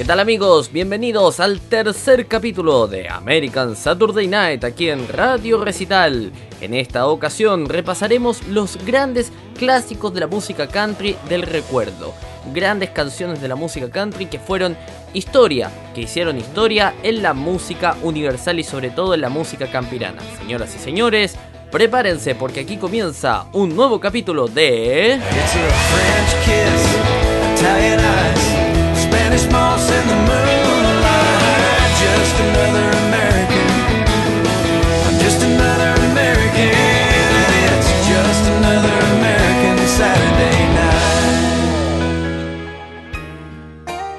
¿Qué tal amigos? Bienvenidos al tercer capítulo de American Saturday Night aquí en Radio Recital. En esta ocasión repasaremos los grandes clásicos de la música country del recuerdo. Grandes canciones de la música country que fueron historia, que hicieron historia en la música universal y sobre todo en la música campirana. Señoras y señores, prepárense porque aquí comienza un nuevo capítulo de... It's a another American. I'm just another American. It's just another American Saturday night.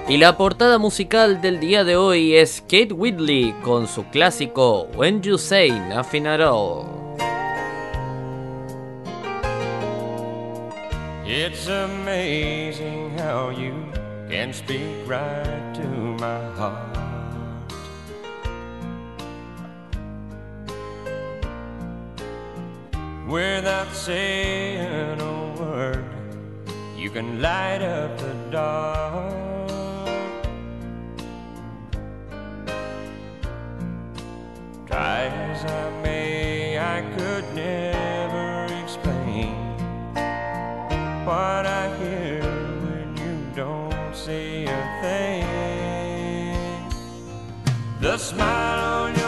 Y la portada musical del día de hoy es Kate Whitley con su clásico When You Say Nothing at All. It's amazing how you can speak right to my heart. Without saying a word, you can light up the dark. Try as I may, I could never explain what I hear when you don't say a thing. The smile on your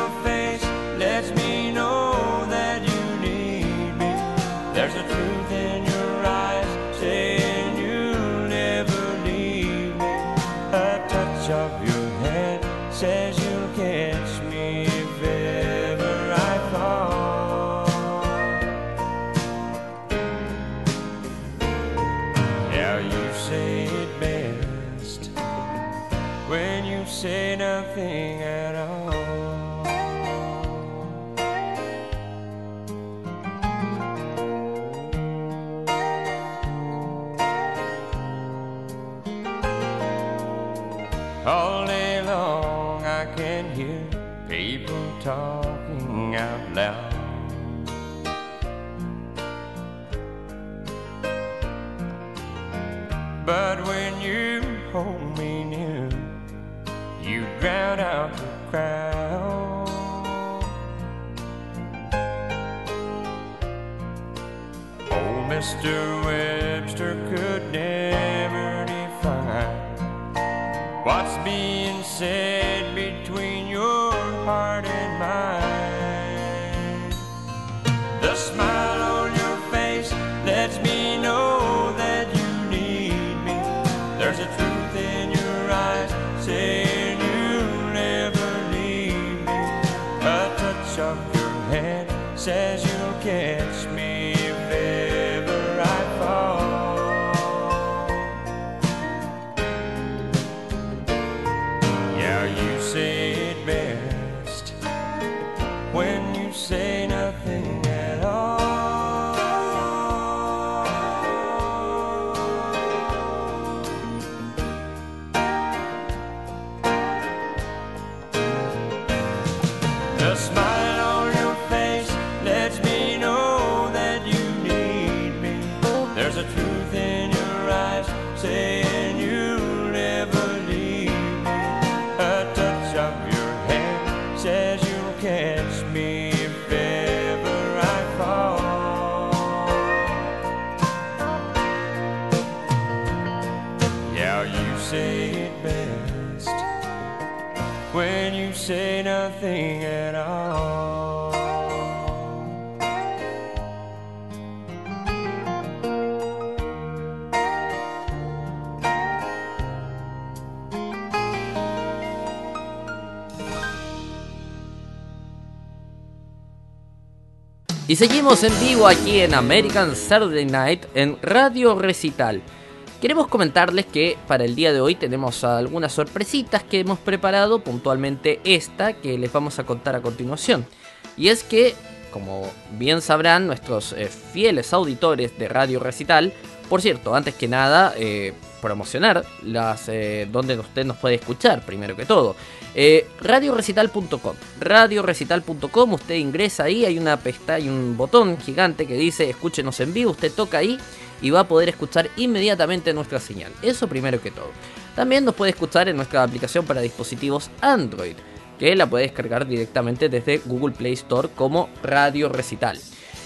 of after Y seguimos en vivo aquí en American Saturday Night en Radio Recital. Queremos comentarles que para el día de hoy tenemos algunas sorpresitas que hemos preparado, puntualmente esta que les vamos a contar a continuación. Y es que, como bien sabrán nuestros eh, fieles auditores de Radio Recital, por cierto, antes que nada, eh, promocionar las eh, donde usted nos puede escuchar, primero que todo. Eh, radiorecital.com. Radiorecital.com, usted ingresa ahí, hay una pestaña, un botón gigante que dice escúchenos en vivo, usted toca ahí y va a poder escuchar inmediatamente nuestra señal. Eso primero que todo. También nos puede escuchar en nuestra aplicación para dispositivos Android, que la puede descargar directamente desde Google Play Store como Radio Recital.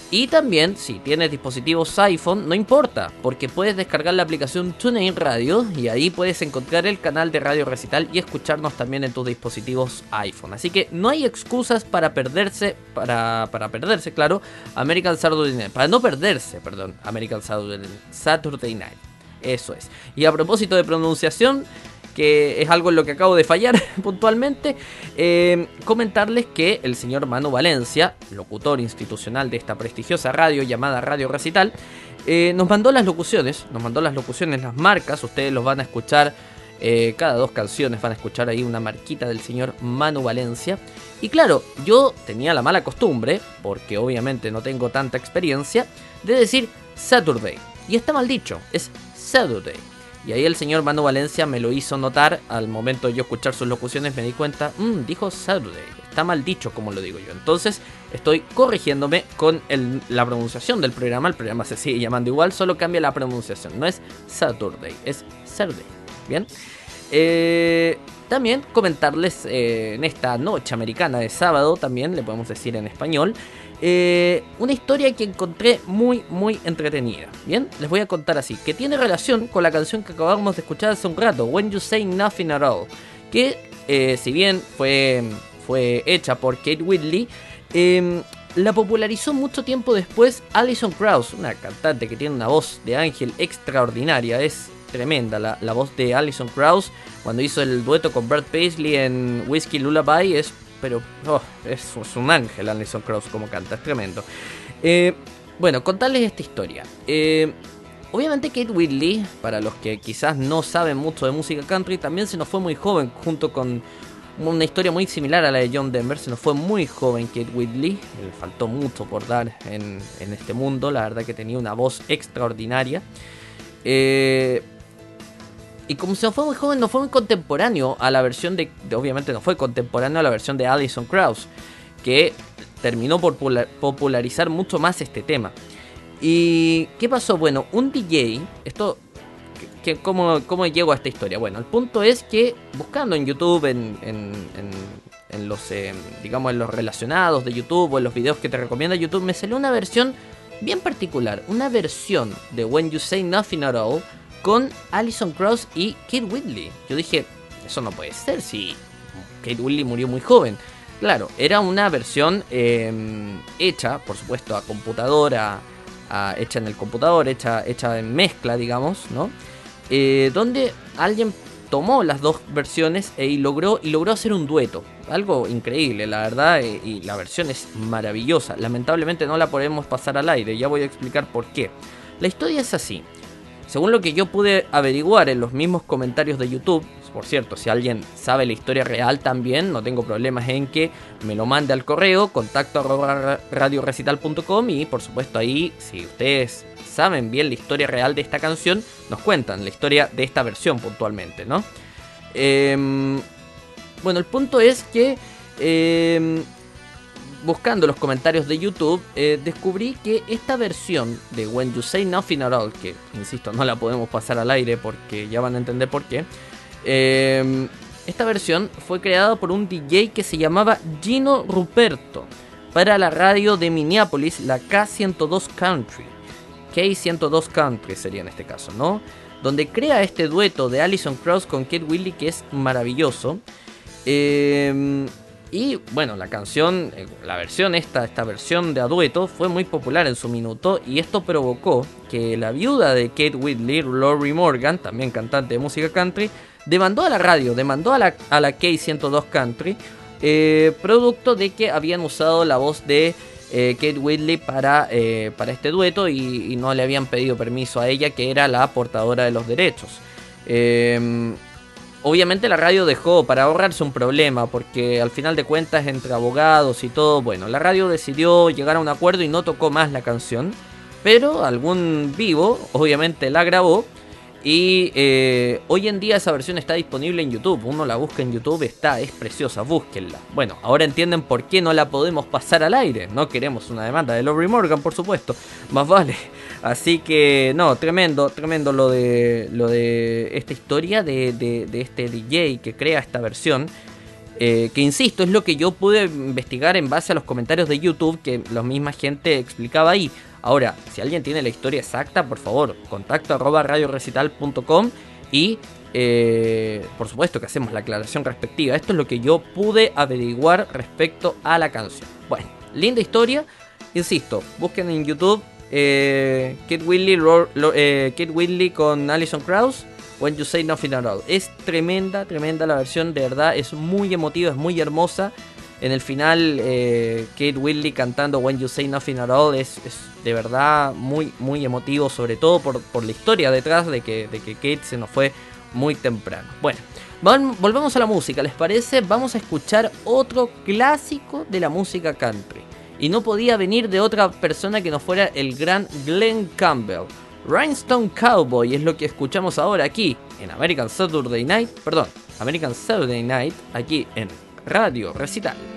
Y también, si tienes dispositivos iPhone, no importa, porque puedes descargar la aplicación TuneIn Radio y ahí puedes encontrar el canal de Radio Recital y escucharnos también en tus dispositivos iPhone. Así que no hay excusas para perderse, para, para perderse, claro, American Saturday Night, para no perderse, perdón, American Saturday Night. Eso es. Y a propósito de pronunciación, que es algo en lo que acabo de fallar puntualmente, eh, comentarles que el señor Manu Valencia, locutor institucional de esta prestigiosa radio llamada Radio Recital, eh, nos mandó las locuciones, nos mandó las locuciones, las marcas, ustedes los van a escuchar, eh, cada dos canciones van a escuchar ahí una marquita del señor Manu Valencia. Y claro, yo tenía la mala costumbre, porque obviamente no tengo tanta experiencia, de decir Saturday. Y está mal dicho, es Saturday. Y ahí el señor Manu Valencia me lo hizo notar al momento de yo escuchar sus locuciones. Me di cuenta, mmm, dijo Saturday. Está mal dicho como lo digo yo. Entonces estoy corrigiéndome con la pronunciación del programa. El programa se sigue llamando igual, solo cambia la pronunciación. No es Saturday, es Saturday. Bien. Eh, también comentarles eh, en esta noche americana de sábado, también le podemos decir en español, eh, una historia que encontré muy, muy entretenida. Bien, les voy a contar así: que tiene relación con la canción que acabamos de escuchar hace un rato, When You Say Nothing at All. Que, eh, si bien fue, fue hecha por Kate Whitley, em, la popularizó mucho tiempo después Alison Krauss, una cantante que tiene una voz de ángel extraordinaria. Es tremenda la, la voz de Alison Krauss cuando hizo el dueto con Bert Paisley en Whiskey Lullaby. Es pero oh, es, un ángel Alison Krauss como canta, es tremendo. Eh, bueno, contarles esta historia. Eh, obviamente Kate Whitley, para los que quizás no saben mucho de música country, también se nos fue muy joven, junto con una historia muy similar a la de John Denver, se nos fue muy joven Kate Whitley, le faltó mucho por dar en, en este mundo, la verdad que tenía una voz extraordinaria. Eh, y como se fue muy joven, no fue muy contemporáneo a la versión de, Obviamente no fue contemporáneo a la versión de Alison Krauss, que terminó por popularizar mucho más este tema. ¿Y qué pasó? Bueno, un DJ. Esto. ¿cómo, ¿Cómo llego a esta historia? Bueno, el punto es que buscando en YouTube, en, en, en, los. Eh, digamos, en los relacionados de YouTube o en los videos que te recomienda YouTube, me salió una versión bien particular. Una versión de When You Say Nothing at All con Alison Krauss y Kate Whitley. Yo dije, eso no puede ser si Kate Whitley murió muy joven. Claro, era una versión em, hecha, por supuesto, a computadora, hecha en el computador, hecha, hecha en mezcla, digamos, ¿no? Eh, donde alguien tomó las dos versiones e, y, logró, y logró hacer un dueto. Algo increíble, la verdad, eh, y la versión es maravillosa. Lamentablemente no la podemos pasar al aire, ya voy a explicar por qué. La historia es así. Según lo que yo pude averiguar en los mismos comentarios de YouTube, por cierto, si alguien sabe la historia real también, no tengo problemas en que me lo mande al correo, contacto radiorecital.com y por supuesto ahí, si ustedes saben bien la historia real de esta canción, nos cuentan la historia de esta versión puntualmente, ¿no? Em, bueno, el punto es que em, buscando los comentarios de YouTube, eh, descubrí que esta versión de When You Say Nothing at All, que insisto, no la podemos pasar al aire porque ya van a entender por qué, em, esta versión fue creada por un DJ que se llamaba Gino Ruperto para la radio de Minneapolis, la K102 Country. K102 Country sería en este caso, ¿no? Donde crea este dueto de Alison Krauss con Kate Willy que es maravilloso. Eh, y bueno, la canción, eh, la versión esta, esta versión de Adueto fue muy popular en su minuto y esto provocó que la viuda de Kate Whitley, Lori Morgan, también cantante de música country, demandó a la radio, demandó a la, a la K102 Country, eh, producto de que habían usado la voz de eh, Kate Whitley para, para este dueto y, y, no le habían pedido permiso a ella, que era la portadora de los derechos. Obviamente la radio dejó para ahorrarse un problema, porque al final de cuentas entre abogados y todo, bueno, la radio decidió llegar a un acuerdo y no tocó más la canción, pero algún vivo obviamente la grabó Y eh, hoy en día esa versión está disponible en YouTube. Uno la busca en YouTube, está, es preciosa, búsquenla. Bueno, ahora entienden por qué no la podemos pasar al aire. No queremos una demanda de Lori Morgan, por supuesto. Más vale. Así que, no, tremendo, tremendo lo de, lo de esta historia de, de, este DJ que crea esta versión. Eh, que insisto, es lo que yo pude investigar en base a los comentarios de YouTube que la misma gente explicaba ahí. Ahora, si alguien tiene la historia exacta, por favor, contacto arroba radiorecital.com y eh, por supuesto que hacemos la aclaración respectiva. Esto es lo que yo pude averiguar respecto a la canción. Bueno, linda historia. Insisto, busquen en YouTube eh, Kid, eh, con Alison Krauss. When You Say Nothing At All. Es tremenda, tremenda la versión, de verdad, es muy emotiva, es muy hermosa. En el final, eh, Kate Whitley cantando When You Say Nothing At All es, de verdad muy, muy emotivo, sobre todo por, la historia detrás de que, Kate se nos fue muy temprano. Bueno, volvemos a la música, ¿les parece? Vamos a escuchar otro clásico de la música country. Y no podía venir de otra persona que no fuera el gran Glenn Campbell. Rhinestone Cowboy es lo que escuchamos ahora aquí en American Saturday Night, perdón, American Saturday Night, aquí en Radio Recital.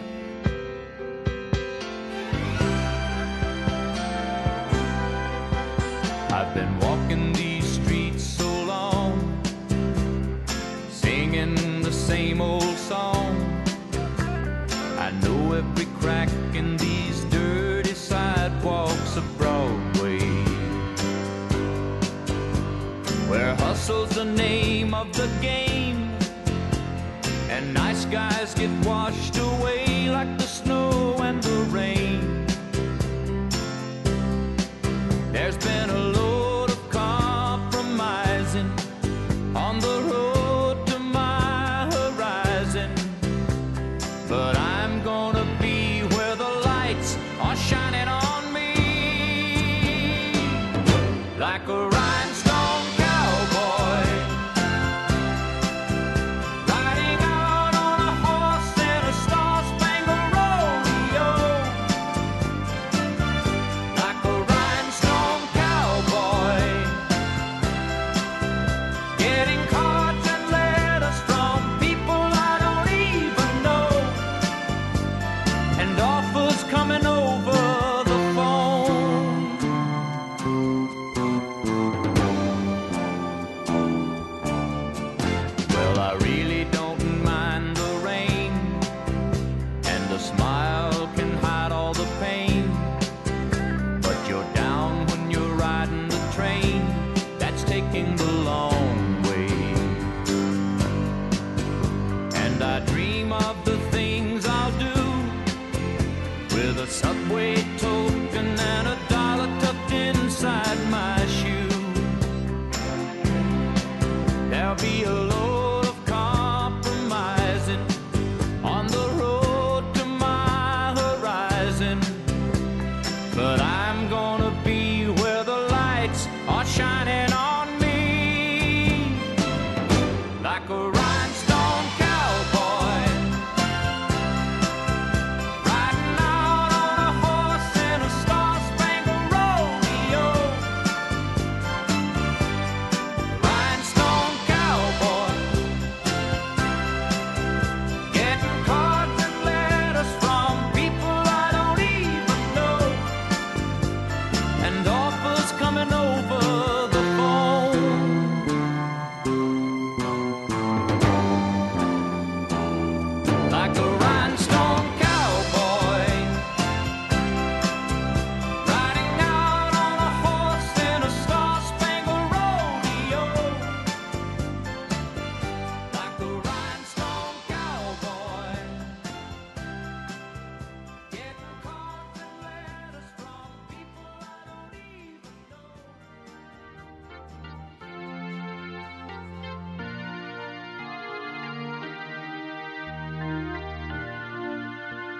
Hustle's the name of the game and nice guys get washed away like the snow and the rain. There's been a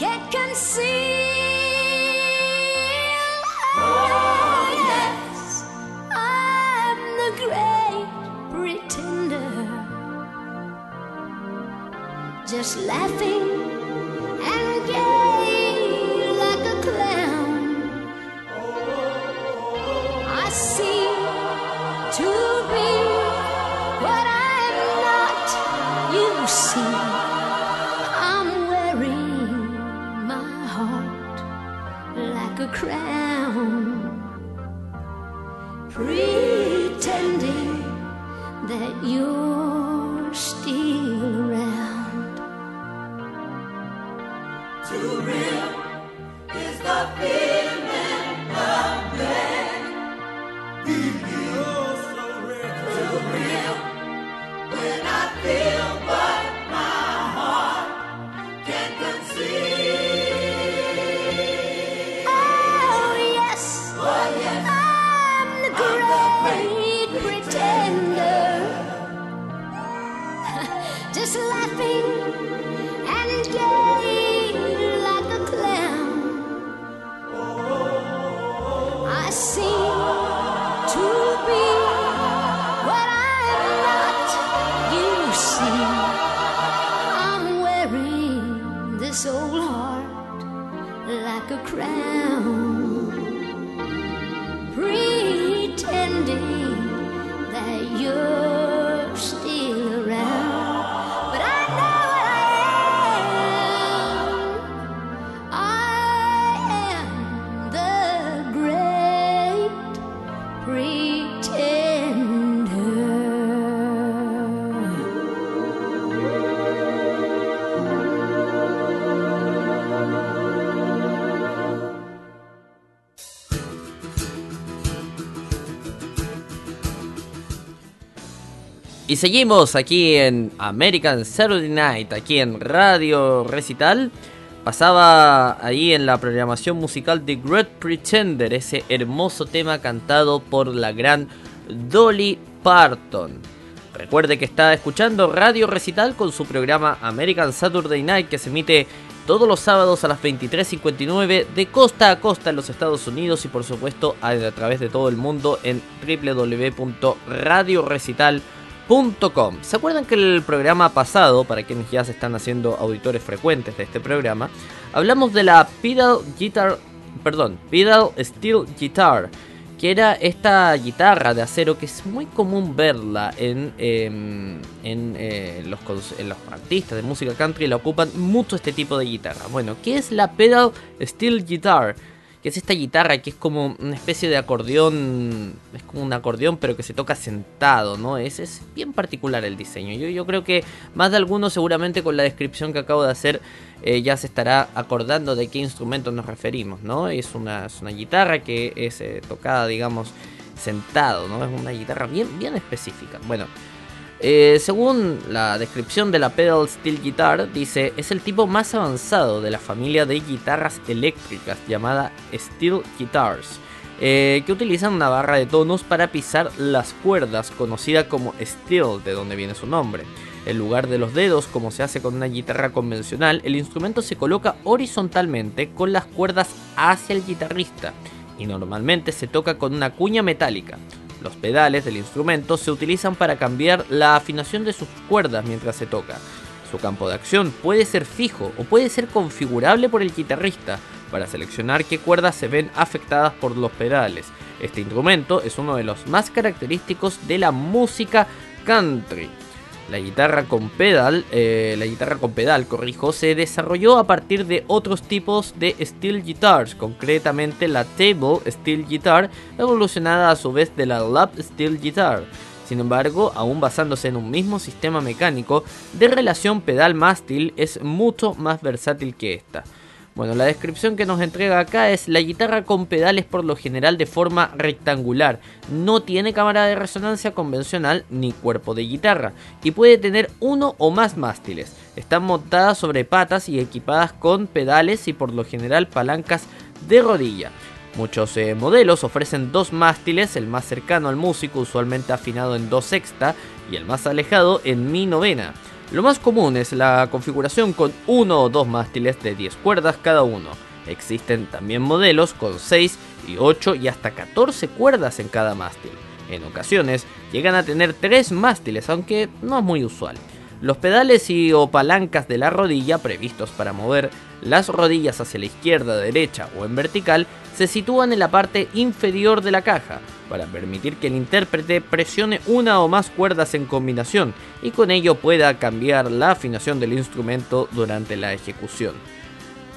Heart can't conceal. Oh, yes, I'm the great pretender, just laughing seguimos aquí en American Saturday Night, aquí en Radio Recital. Pasaba ahí en la programación musical de Great Pretender, ese hermoso tema cantado por la gran Dolly Parton. Recuerde que está escuchando Radio Recital con su programa American Saturday Night que se emite todos los sábados a las 23.59 de costa a costa en los Estados Unidos y por supuesto a, través de todo el mundo en www.radiorecital.com. ¿Se acuerdan que el programa pasado, para quienes ya se están haciendo auditores frecuentes de este programa, hablamos de la pedal guitar, perdón, pedal steel guitar, que era esta guitarra de acero que es muy común verla en, em, en, eh, los, cons- en los artistas de música country, la ocupan mucho este tipo de guitarra. Bueno, ¿qué es la pedal steel guitar? Que es esta guitarra que es como una especie de acordeón, es como un acordeón pero que se toca sentado, ¿no? Es, es bien particular el diseño. Yo, yo creo que más de alguno seguramente con la descripción que acabo de hacer eh, ya se estará acordando de qué instrumento nos referimos, ¿no? Es una, es una guitarra que es eh, tocada, digamos, sentado, ¿no? Es una guitarra bien, bien específica. Bueno, eh, según la descripción de la pedal steel guitar, dice es el tipo más avanzado de la familia de guitarras eléctricas llamada steel guitars, eh, que utilizan una barra de tonos para pisar las cuerdas, conocida como steel, de donde viene su nombre. En lugar de los dedos, como se hace con una guitarra convencional, el instrumento se coloca horizontalmente con las cuerdas hacia el guitarrista y normalmente se toca con una cuña metálica. Los pedales del instrumento se utilizan para cambiar la afinación de sus cuerdas mientras se toca. Su campo de acción puede ser fijo o puede ser configurable por el guitarrista para seleccionar qué cuerdas se ven afectadas por los pedales. Este instrumento es uno de los más característicos de la música country. La guitarra con pedal, eh, la guitarra con pedal, corrijo, se desarrolló a partir de otros tipos de steel guitars, concretamente la table steel guitar, evolucionada a su vez de la lap steel guitar. Sin embargo, aún basándose en un mismo sistema mecánico de relación pedal-mástil, es mucho más versátil que esta. Bueno, la descripción que nos entrega acá es la guitarra con pedales por lo general de forma rectangular, no tiene cámara de resonancia convencional ni cuerpo de guitarra y puede tener uno o más mástiles. Están montadas sobre patas y equipadas con pedales y por lo general palancas de rodilla. Muchos eh, modelos ofrecen dos mástiles, el más cercano al músico usualmente afinado en do sexta y el más alejado en mi novena. Lo más común es la configuración con uno o dos mástiles de 10 cuerdas cada uno. Existen también modelos con 6 y 8 y hasta 14 cuerdas en cada mástil. En ocasiones llegan a tener 3 mástiles, aunque no es muy usual. Los pedales y o palancas de la rodilla previstos para mover las rodillas hacia la izquierda, derecha o en vertical se sitúan en la parte inferior de la caja para permitir que el intérprete presione una o más cuerdas en combinación y con ello pueda cambiar la afinación del instrumento durante la ejecución.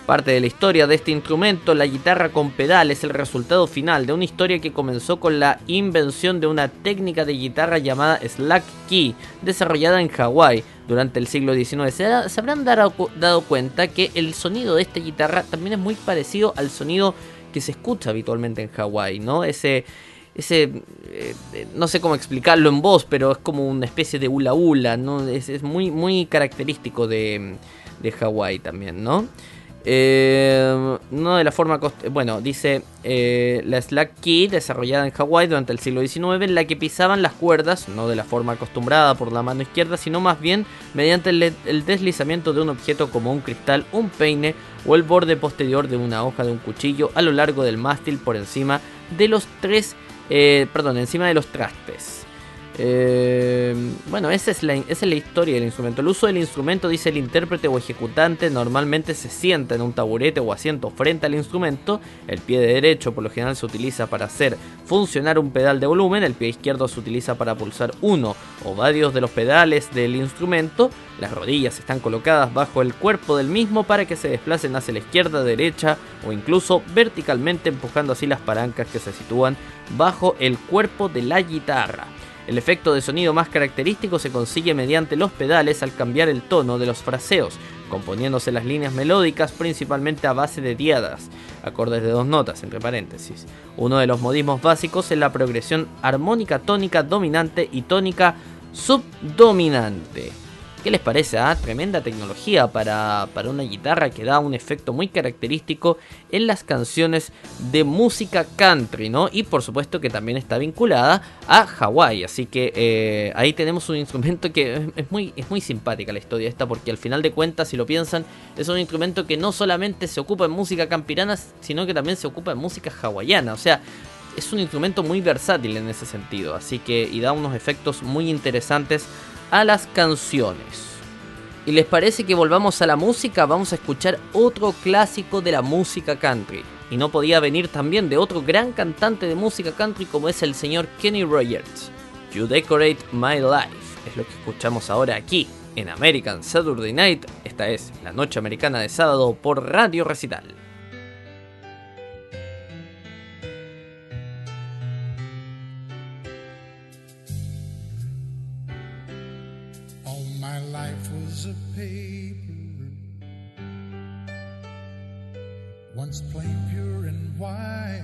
Parte de la historia de este instrumento, la guitarra con pedal, es el resultado final de una historia que comenzó con la invención de una técnica de guitarra llamada slack key, desarrollada en Hawái durante el siglo XIX. Se, habrán dado, dado cuenta que el sonido de esta guitarra también es muy parecido al sonido que se escucha habitualmente en Hawái, ¿no? Ese, ese eh, no sé cómo explicarlo en voz, pero es como una especie de hula hula, ¿no? Es, muy, muy característico de, de Hawái también, ¿no? Eh, no de la forma. Bueno, dice eh, la slack key desarrollada en Hawái durante el siglo XIX, en la que pisaban las cuerdas, no de la forma acostumbrada por la mano izquierda, sino más bien mediante el, deslizamiento de un objeto como un cristal, un peine o el borde posterior de una hoja de un cuchillo a lo largo del mástil por encima de los tres. Eh, perdón, encima de los trastes. Eh, bueno, esa es, la, esa es la historia del instrumento. El uso del instrumento, dice el intérprete o ejecutante, normalmente se sienta en un taburete o asiento frente al instrumento. El pie derecho por lo general se utiliza para hacer funcionar un pedal de volumen. El pie izquierdo se utiliza para pulsar uno o varios de los pedales del instrumento. Las rodillas están colocadas bajo el cuerpo del mismo para que se desplacen hacia la izquierda, derecha o incluso verticalmente empujando así las palancas que se sitúan bajo el cuerpo de la guitarra. El efecto de sonido más característico se consigue mediante los pedales al cambiar el tono de los fraseos, componiéndose las líneas melódicas principalmente a base de diadas, acordes de dos notas, entre paréntesis. Uno de los modismos básicos es la progresión armónica tónica dominante y tónica subdominante. ¿Qué les parece? Ah? Tremenda tecnología para, una guitarra que da un efecto muy característico en las canciones de música country, ¿no? Y por supuesto que también está vinculada a Hawái. Así que eh, ahí tenemos un instrumento que es muy, es muy simpática la historia esta, porque al final de cuentas, si lo piensan, es un instrumento que no solamente se ocupa en música campirana, sino que también se ocupa en música hawaiana. O sea, es un instrumento muy versátil en ese sentido. Así que, y da unos efectos muy interesantes a las canciones. ¿Y les parece que volvamos a la música? Vamos a escuchar otro clásico de la música country. Y no podía venir también de otro gran cantante de música country como es el señor Kenny Rogers. You Decorate My Life es lo que escuchamos ahora aquí en American Saturday Night. Esta es la noche americana de sábado por Radio Recital. Once plain, pure, and white.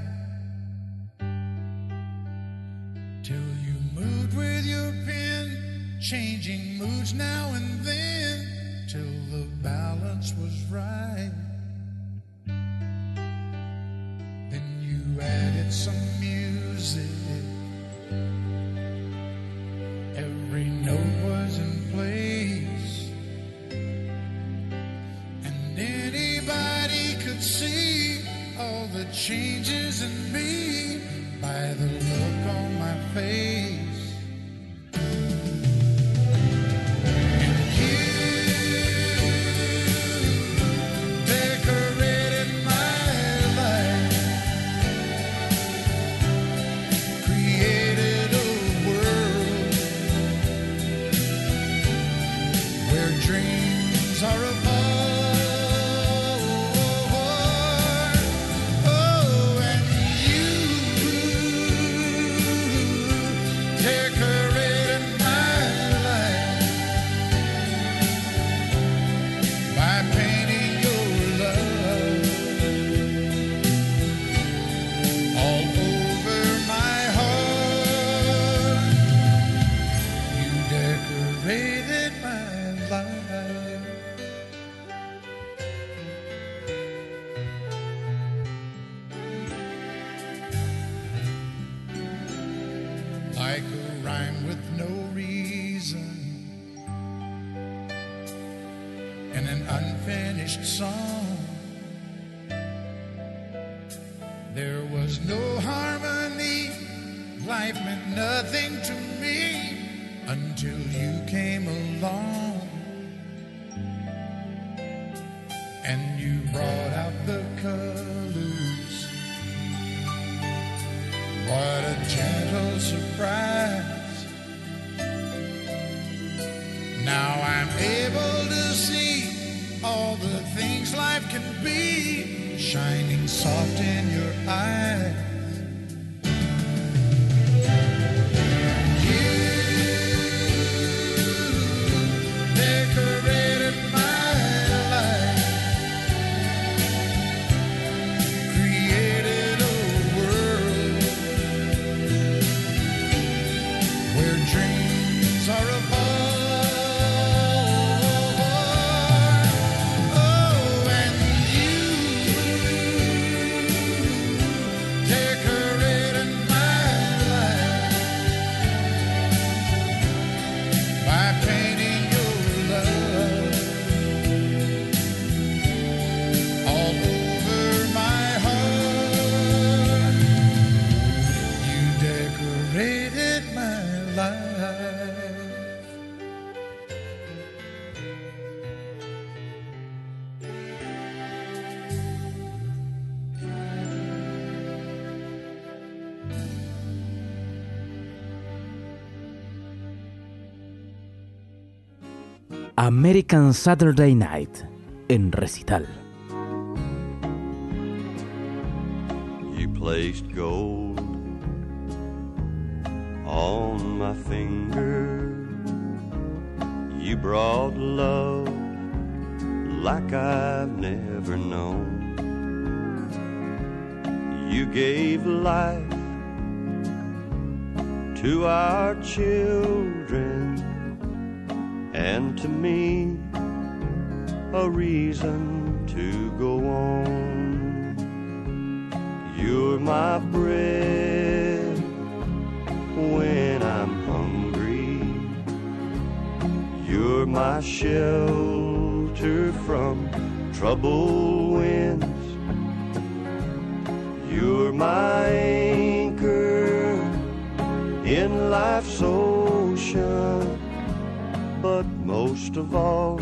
Till you moved with your pen, changing moods now and then, till the balance was right. Then you added some music. Every note was in place. And anybody could see all the changes in me by the look on my face. Things life can be shining soft in your eyes. American Saturday Night en recital. You placed gold on my finger. You brought love like I've never known. You gave life to our children and to me a reason to go on. You're my bread when I'm hungry. You're my shelter from troubled winds. You're my anchor in life's ocean. Most of all,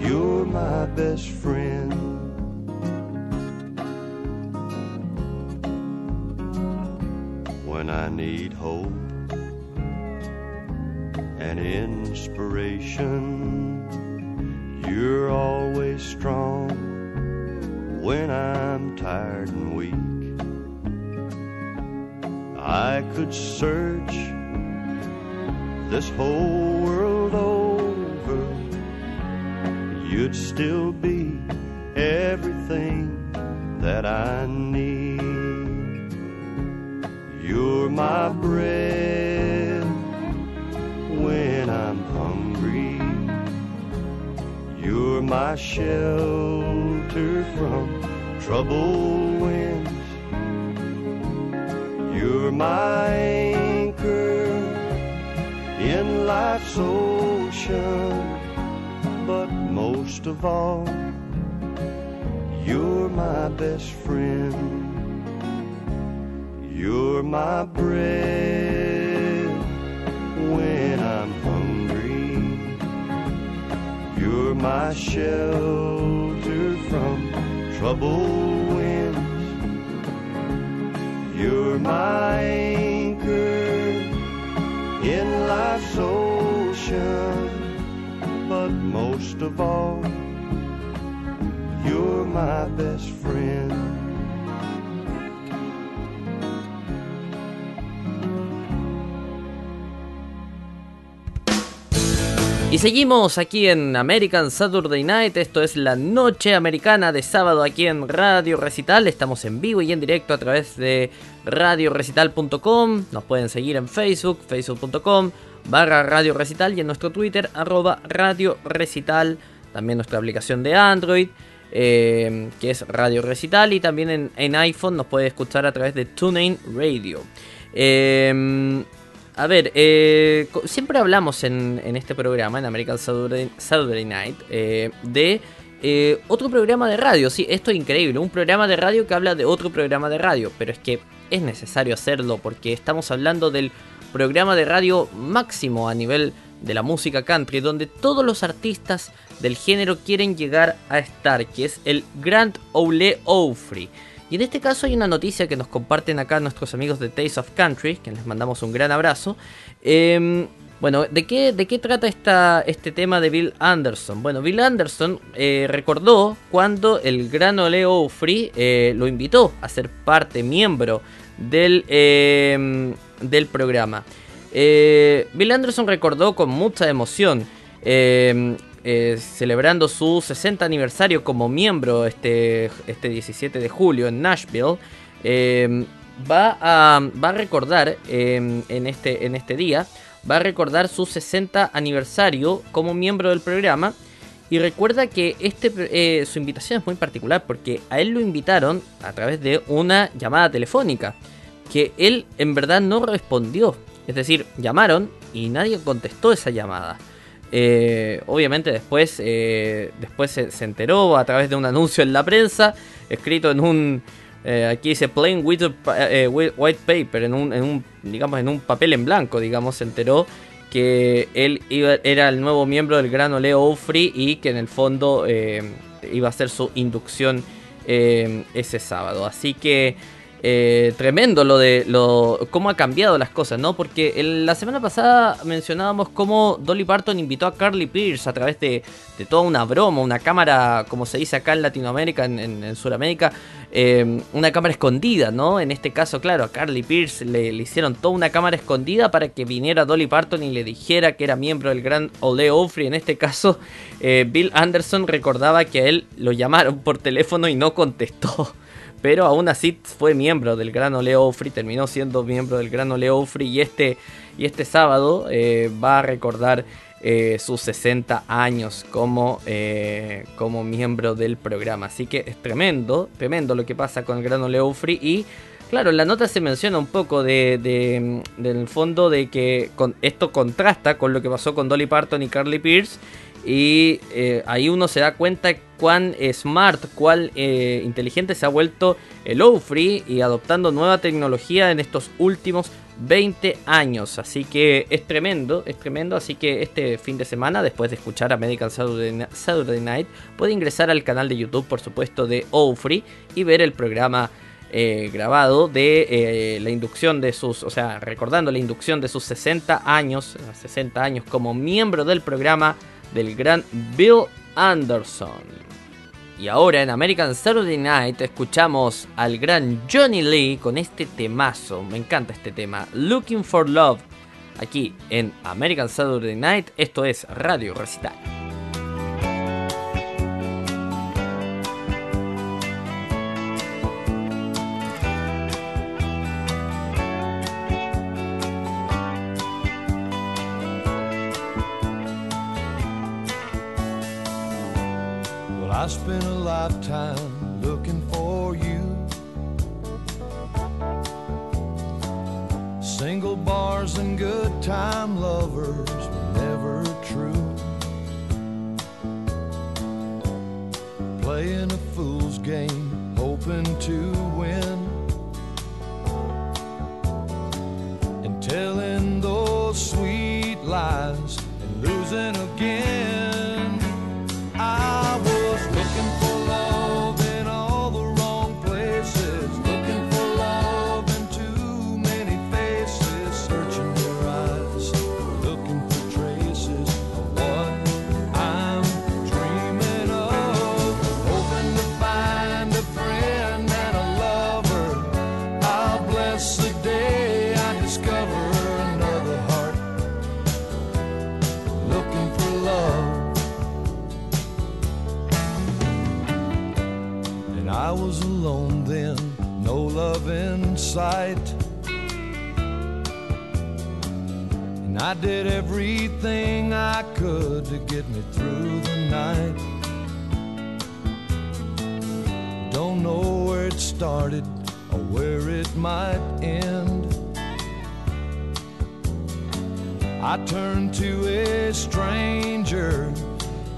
you're my best friend. when I need hope and inspiration. You're always strong when I'm tired and weak. I could search this whole world you'd still be everything that I need. You're my bread when I'm hungry. You're my shelter from troubled winds. You're my anchor in life's ocean. Most of all, you're my best friend. You're my bread when I'm hungry. You're my shelter from troubled winds. You're my anchor in life's ocean. Most of all, you're my best friend. Y seguimos aquí en American Saturday Night, esto es la noche americana de sábado aquí en Radio Recital, estamos en vivo y en directo a través de radiorecital.com, nos pueden seguir en Facebook, facebook.com barra Radio Recital y en nuestro Twitter arroba Radio Recital, también nuestra aplicación de Android, eh, que es Radio Recital y también en, iPhone nos puede escuchar a través de TuneIn Radio. Eh, A ver, eh, siempre hablamos en, este programa, en American Saturday, Saturday Night, eh, de otro programa de radio. Sí, esto es increíble, un programa de radio que habla de otro programa de radio, pero es que es necesario hacerlo porque estamos hablando del programa de radio máximo a nivel de la música country, donde todos los artistas del género quieren llegar a estar, que es el Grand Ole Opry. Y en este caso hay una noticia que nos comparten acá nuestros amigos de Taste of Country, que les mandamos un gran abrazo. Eh, bueno, ¿de qué, ¿de qué trata esta, este tema de Bill Anderson? Bueno, Bill Anderson eh, recordó cuando el gran Ole Opry eh, lo invitó a ser parte, miembro del, eh, del programa. Eh, Bill Anderson recordó con mucha emoción, eh, eh, celebrando su 60 aniversario como miembro este, este 17 de julio en Nashville. eh, va, a, va a recordar eh, en, este, en este día, va a recordar su 60 aniversario como miembro del programa. Y recuerda que este, eh, su invitación es muy particular porque a él lo invitaron a través de una llamada telefónica que él en verdad no respondió. Es decir, llamaron y nadie contestó esa llamada. Eh, obviamente después, eh, después se, enteró a través de un anuncio en la prensa, escrito en un, eh, aquí dice plain with- white paper, en un, en un, digamos, en un papel en blanco, digamos, se enteró que él iba- era el nuevo miembro del Gran Ole Ofri y que en el fondo iba a hacer su inducción ese sábado. Así que eh, tremendo lo de lo cómo ha cambiado las cosas, ¿no? Porque la semana pasada mencionábamos cómo Dolly Parton invitó a Carly Pierce a través de, de toda una broma, una cámara, como se dice acá en Latinoamérica, en, Sudamérica, eh, una cámara escondida, ¿no? En este caso, claro, a Carly Pierce le, le hicieron toda una cámara escondida para que viniera Dolly Parton y le dijera que era miembro del gran Ole Ofri. En este caso, eh, Bill Anderson recordaba que a él lo llamaron por teléfono y no contestó. Pero aún así fue miembro del Gran Ole Ofri, terminó siendo miembro del Gran Ole Ofri y este, y este sábado eh, va a recordar eh, sus 60 años como, eh, como miembro del programa. Así que es tremendo, tremendo lo que pasa con el Gran Ole Ofri y claro, en la nota se menciona un poco de, de- del fondo de que con, esto contrasta con lo que pasó con Dolly Parton y Carly Pierce y eh, ahí uno se da cuenta cuán smart, cuán eh, inteligente se ha vuelto el Ofri y adoptando nueva tecnología en estos últimos 20 años. Así que es tremendo, es tremendo. Así que este fin de semana, después de escuchar Saturday, Ni- Saturday Night, puede ingresar al canal de YouTube, por supuesto, de Ofri y ver el programa eh, grabado de eh, la inducción de sus, o sea, recordando la inducción de sus 60 años, 60 años como miembro del programa del gran Bill Anderson. Y ahora en American Saturday Night escuchamos al gran Johnny Lee con este temazo, me encanta este tema, Looking for Love, aquí en American Saturday Night, esto es Radio Recital. Bars and good time lovers were never true. Playing a fool's game, get me through the night. Don't know where it started or where it might end. I turn to a stranger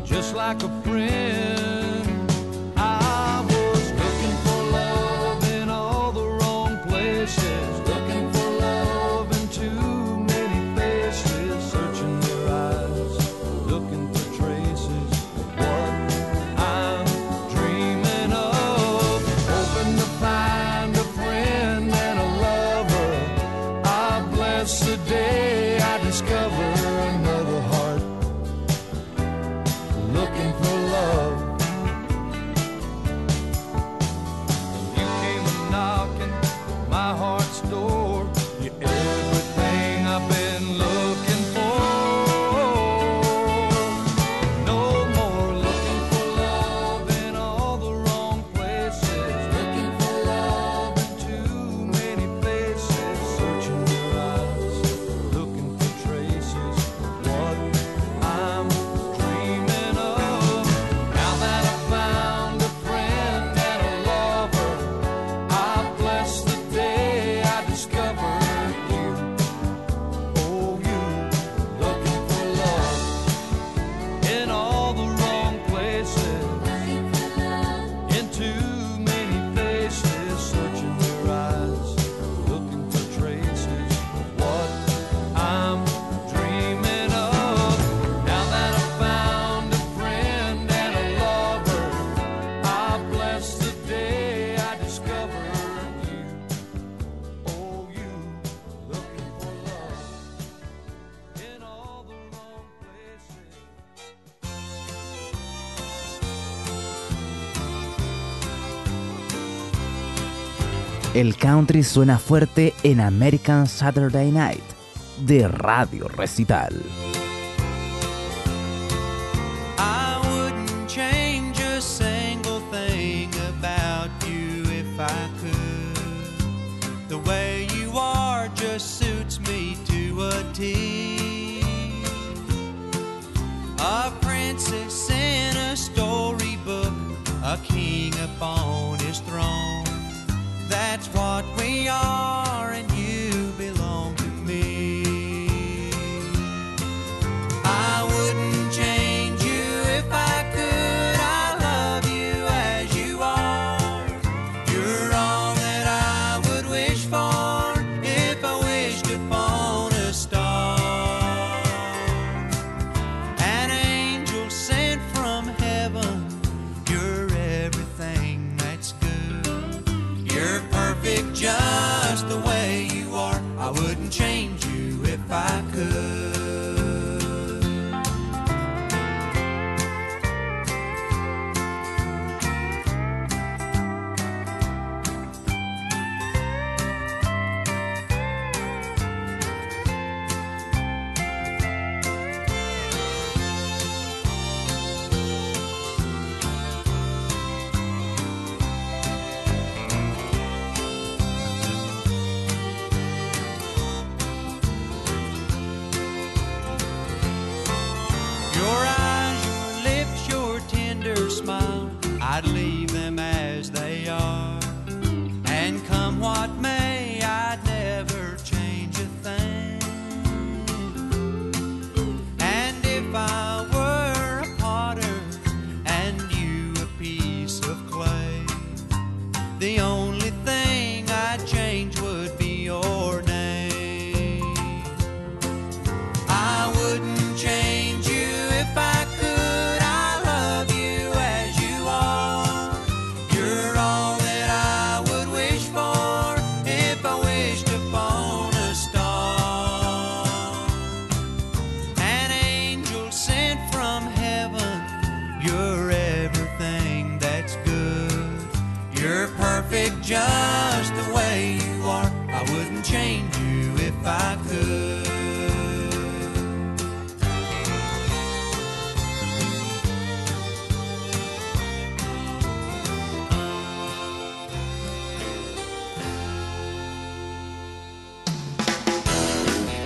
just like a friend. suena fuerte en American Saturday Night de Radio Recital.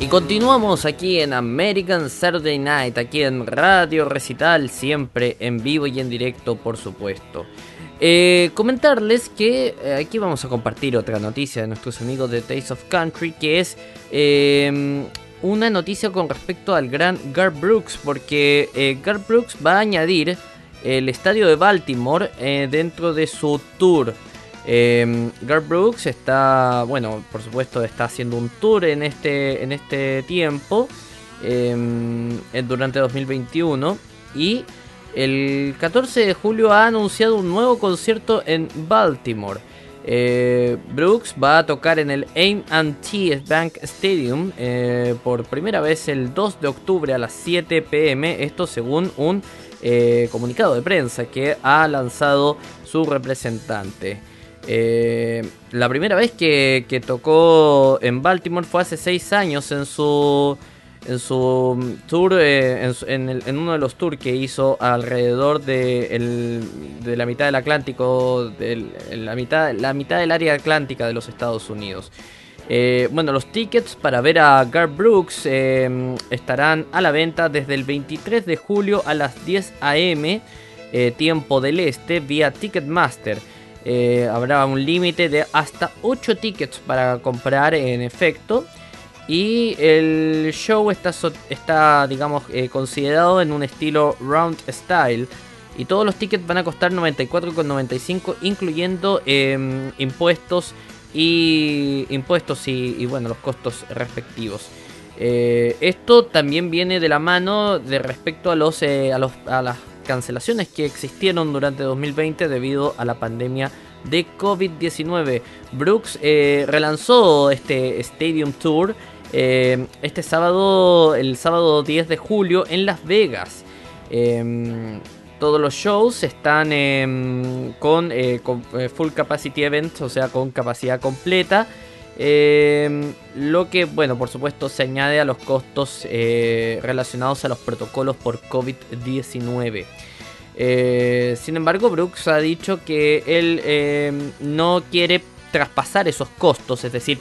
Y continuamos aquí en American Saturday Night, aquí en Radio Recital, siempre en vivo y en directo, por supuesto. Eh, comentarles que eh, aquí vamos a compartir otra noticia de nuestros amigos de Taste of Country, que es em, una noticia con respecto al gran Gar Brooks, porque eh, Gar Brooks va a añadir el estadio de Baltimore eh, dentro de su tour. Eh, Garth Brooks está, bueno, por supuesto está haciendo un tour en este, en este tiempo, en- durante 2021, y el 14 de julio ha anunciado un nuevo concierto en Baltimore. Eh, Brooks va a tocar en el AT&T Bank Stadium eh, por primera vez el 2 de octubre a las 7 pm. Esto según un eh, comunicado de prensa que ha lanzado su representante. Eh, la primera vez que, tocó en Baltimore fue hace 6 años en su en su tour, eh, en, uno de los tours que hizo alrededor de, la mitad del Atlántico, la, mitad, la mitad del área atlántica de los Estados Unidos. Eh, bueno, los tickets para ver a Garth Brooks estarán a la venta desde el 23 de julio a las 10 am, tiempo del este, vía Ticketmaster. Eh, habrá un límite de hasta 8 tickets para comprar en efecto. Y el show está, está digamos, eh, considerado en un estilo round style. Y todos los tickets van a costar 94,95, incluyendo em, impuestos y impuestos y, y, bueno los costos respectivos. Eh, esto también viene de la mano de respecto a los, eh, a los a las cancelaciones que existieron durante 2020 debido a la pandemia de COVID-19. Brooks eh, relanzó este Stadium Tour eh, este sábado, el sábado 10 de julio en Las Vegas. Em, todos los shows están em, con, eh, con, full capacity events, o sea, con capacidad completa. Em, lo que, bueno, por supuesto, se añade a los costos eh, relacionados a los protocolos por COVID-19. Eh, sin embargo, Brooks ha dicho que él em, no quiere traspasar esos costos, es decir,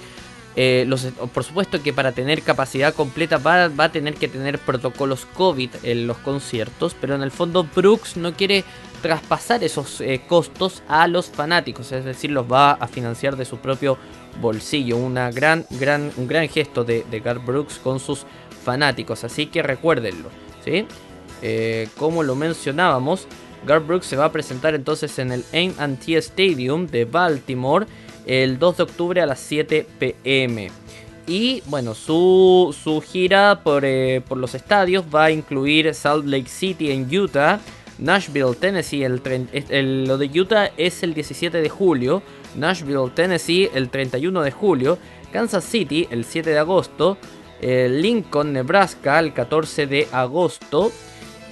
eh, los, por supuesto que para tener capacidad completa va, a tener que tener protocolos COVID en los conciertos, pero en el fondo Brooks no quiere traspasar esos eh, costos a los fanáticos, es decir, los va a financiar de su propio bolsillo. Una gran, gran, un gran gesto de, de Garth Brooks con sus fanáticos, así que recuérdenlo, ¿sí? Eh, como lo mencionábamos, Garth Brooks se va a presentar entonces en el AT&T Stadium de Baltimore el 2 de octubre a las 7 pm. Y bueno, su, gira por, eh, por los estadios va a incluir Salt Lake City en Utah, Nashville, Tennessee, el- lo de Utah es el 17 de julio, Nashville, Tennessee el 31 de julio, Kansas City el 7 de agosto, eh, Lincoln, Nebraska el 14 de agosto,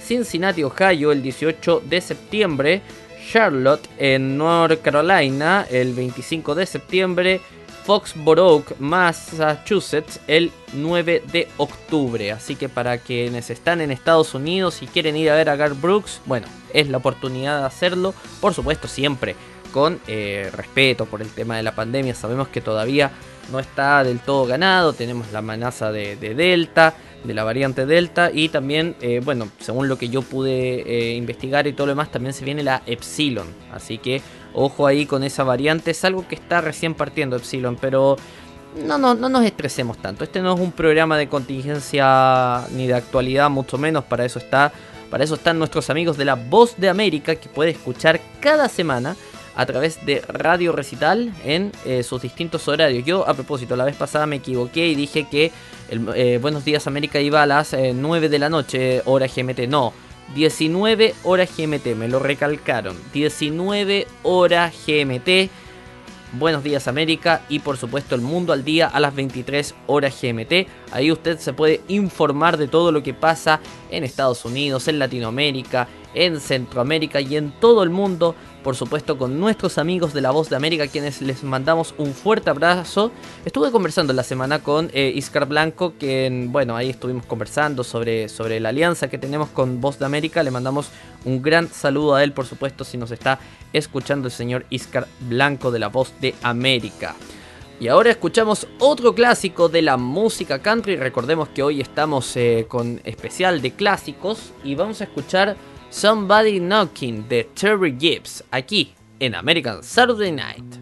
Cincinnati, Ohio el 18 de septiembre, Charlotte en North Carolina el 25 de septiembre, Foxborough, Massachusetts el 9 de octubre. Así que para quienes están en Estados Unidos y quieren ir a ver a Garth Brooks, bueno, es la oportunidad de hacerlo. Por supuesto, siempre con eh, respeto por el tema de la pandemia. Sabemos que todavía no está del todo ganado. Tenemos la amenaza de, de Delta, de la variante Delta. Y también, eh, bueno, según lo que yo pude eh, investigar y todo lo demás, también se viene la Epsilon. Así que ojo ahí con esa variante. Es algo que está recién partiendo Epsilon, pero no, no, no nos estresemos tanto. Este no es un programa de contingencia ni de actualidad, mucho menos. Para eso está. Para eso están nuestros amigos de la Voz de América que puede escuchar cada semana a través de Radio Recital en eh, sus distintos horarios. Yo, a propósito, la vez pasada me equivoqué y dije que eh, Buenos Días América iba a las eh, 9 de la noche, hora GMT. No, 19 horas GMT, me lo recalcaron. 19 horas GMT. Buenos días América y por supuesto el mundo al día a las 23 horas GMT. Ahí usted se puede informar de todo lo que pasa en Estados Unidos, en Latinoamérica, en Centroamérica y en todo el mundo. Por supuesto con nuestros amigos de la Voz de América quienes les mandamos un fuerte abrazo. Estuve conversando la semana con eh, Iscar Blanco, que bueno, ahí estuvimos conversando sobre, sobre la alianza que tenemos con Voz de América. Le mandamos un gran saludo a él, por supuesto, si nos está escuchando el señor Iscar Blanco de la Voz de América. Y ahora escuchamos otro clásico de la música country. Recordemos que hoy estamos eh, con especial de clásicos y vamos a escuchar Somebody Knocking de Terry Gibbs aquí en American Saturday Night.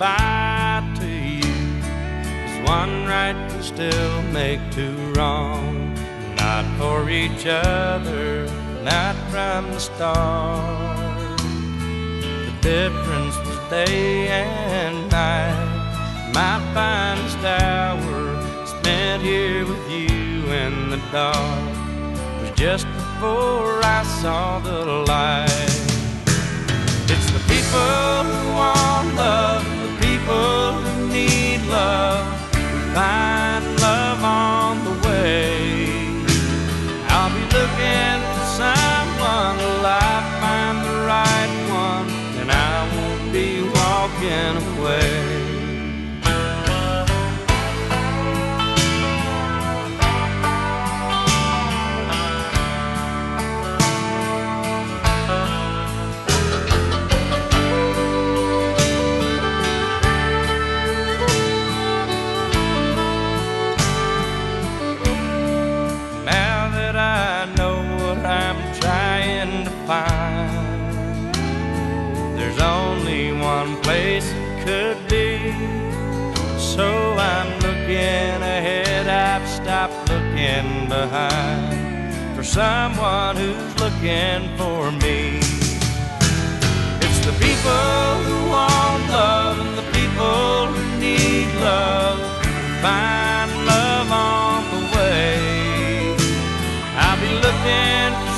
Goodbye to you. one right can still make two wrong. Not for each other, not from the start. The difference was day and night. My finest hour spent here with you in the dark was just before I saw the light. It's the people who want love, people who need love, find love on the way. I'll be looking for someone till I find the right one, and I won't be walking away. Behind for someone who's looking for me. It's the people who want love and the people who need love. Find love on the way. I'll be looking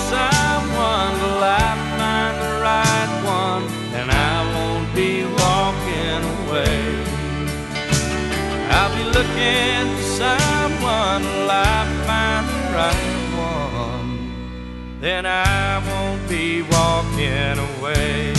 looking for someone till I find the right one, then I won't be walking away.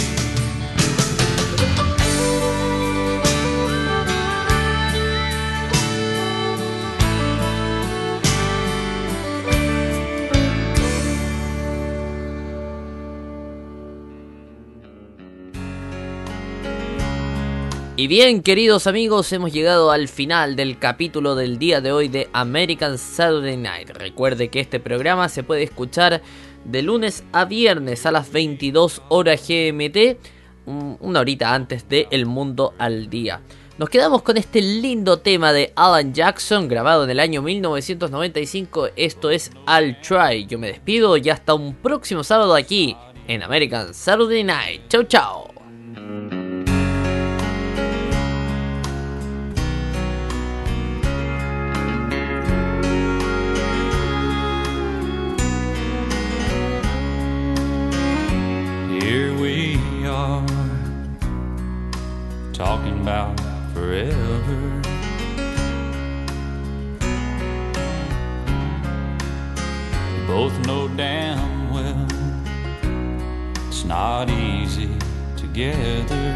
Y bien, queridos amigos, hemos llegado al final del capítulo del día de hoy de American Saturday Night. Recuerde que este programa se puede escuchar de lunes a viernes a las 22 horas GMT, un- una horita antes de El Mundo al Día. Nos quedamos con este lindo tema de Alan Jackson, grabado en el año 1995. Esto es I'll Try. Yo me despido y hasta un próximo sábado aquí en American Saturday Night. Chau, chau. Talking about forever. Both know damn well it's not easy together.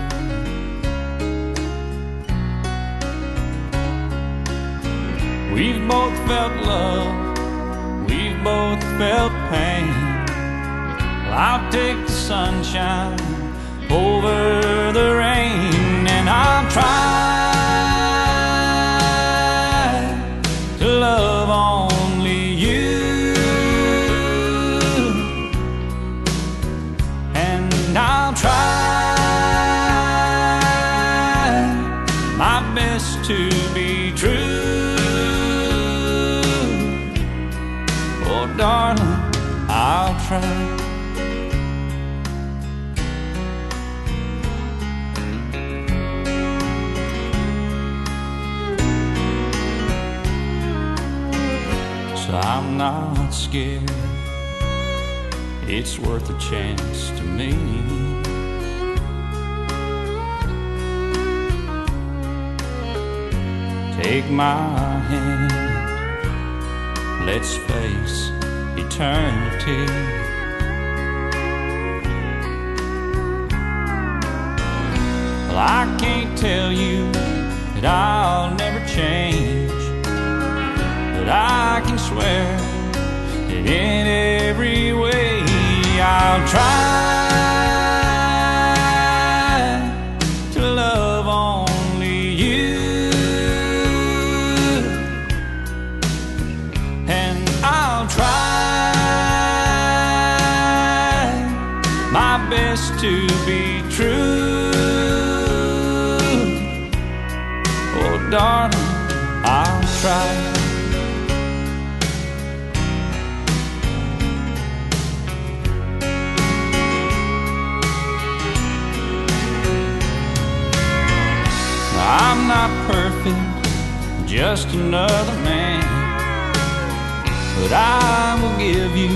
We've both felt love, we've both felt pain. I'll take the sunshine over the rain, try scared. It's worth a chance to me. Take my hand. Let's face eternity. Well, I can't tell you that I'll never change. But I can swear in every way. I'll try just another man. But I will give you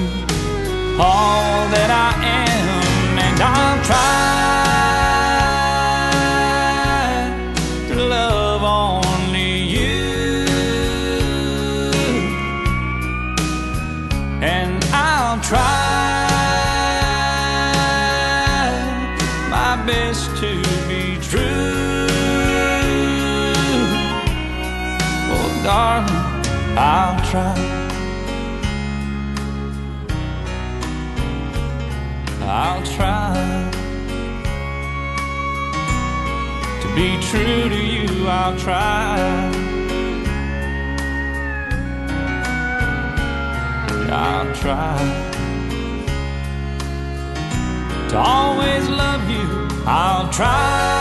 all that I am, and I'll try try. I'll try to be true to you. I'll try. I'll try to always love you. I'll try.